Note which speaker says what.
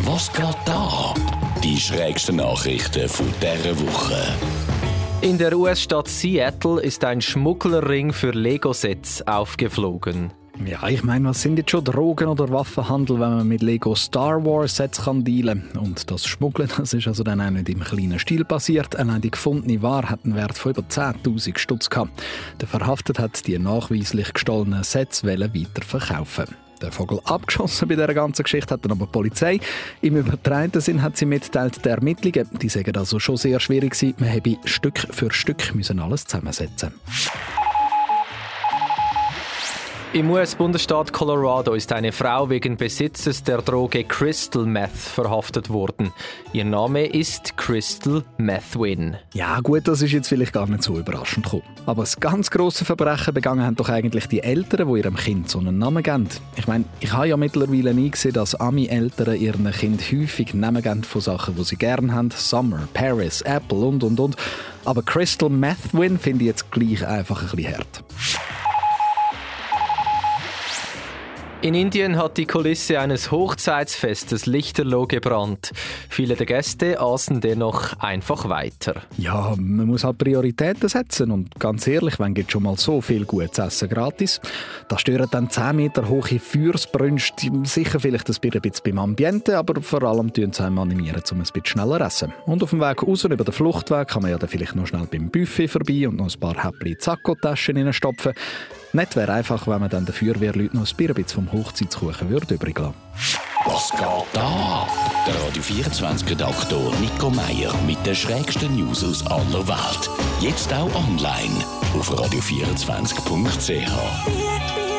Speaker 1: Was geht da? Die schrägsten Nachrichten von dieser Woche.
Speaker 2: In der US-Stadt Seattle ist ein Schmugglerring für Lego-Sets aufgeflogen.
Speaker 3: Ja, ich meine, was sind jetzt schon Drogen- oder Waffenhandel, wenn man mit Lego Star Wars Sets kann dealen? Und das Schmuggeln, das ist also dann auch nicht im kleinen Stil passiert. Allein die gefundene Ware hat einen Wert von über 10.000 Stutz gehabt. Der Verhaftete hat die nachweislich gestohlenen Sets weiterverkaufen der Vogel abgeschossen bei dieser ganzen Geschichte hat dann aber die Polizei. Im übertragenen Sinn hat sie mitteilt, der Ermittlungen, die sagen also schon sehr schwierig gewesen. Man habe Stück für Stück müssen alles zusammensetzen
Speaker 2: im US-Bundesstaat Colorado ist eine Frau wegen Besitzes der Droge Crystal Meth verhaftet worden. Ihr Name ist Crystal Methwin.
Speaker 3: Ja gut, das ist jetzt vielleicht gar nicht so überraschend gekommen. Aber das ganz grosse Verbrechen begangen haben doch eigentlich die Eltern, die ihrem Kind so einen Namen geben. Ich meine, ich habe ja mittlerweile nie gesehen, dass Ami-Eltern ihren Kind häufig Namen geben von Sachen, die sie gerne haben. Summer, Paris, Apple und und und. Aber Crystal Methwin finde ich jetzt gleich einfach ein bisschen hart.
Speaker 2: In Indien hat die Kulisse eines Hochzeitsfestes lichterloh gebrannt. Viele der Gäste aßen dennoch einfach weiter.
Speaker 3: Ja, man muss halt Prioritäten setzen und ganz ehrlich, wenn geht schon mal so viel gutes Essen gratis, da stören dann 10 Meter hohe Feuersbrünste sicher vielleicht ein bisschen beim Ambiente, aber vor allem tun sie einem animieren, um ein bisschen schneller essen. Und auf dem Weg raus über den Fluchtweg kann man ja dann vielleicht noch schnell beim Buffet vorbei und noch ein paar Häppchen Zacko-Taschen reinstopfen. Nett wäre einfach, wenn man dann den Feuerwehrleuten noch ein bisschen vom Hochzeitskuchen würde übrig lassen.
Speaker 1: Was geht da? Der Radio 24 Redaktor Nico Meier mit den schrägsten News aus aller Welt. Jetzt auch online auf radio24.ch.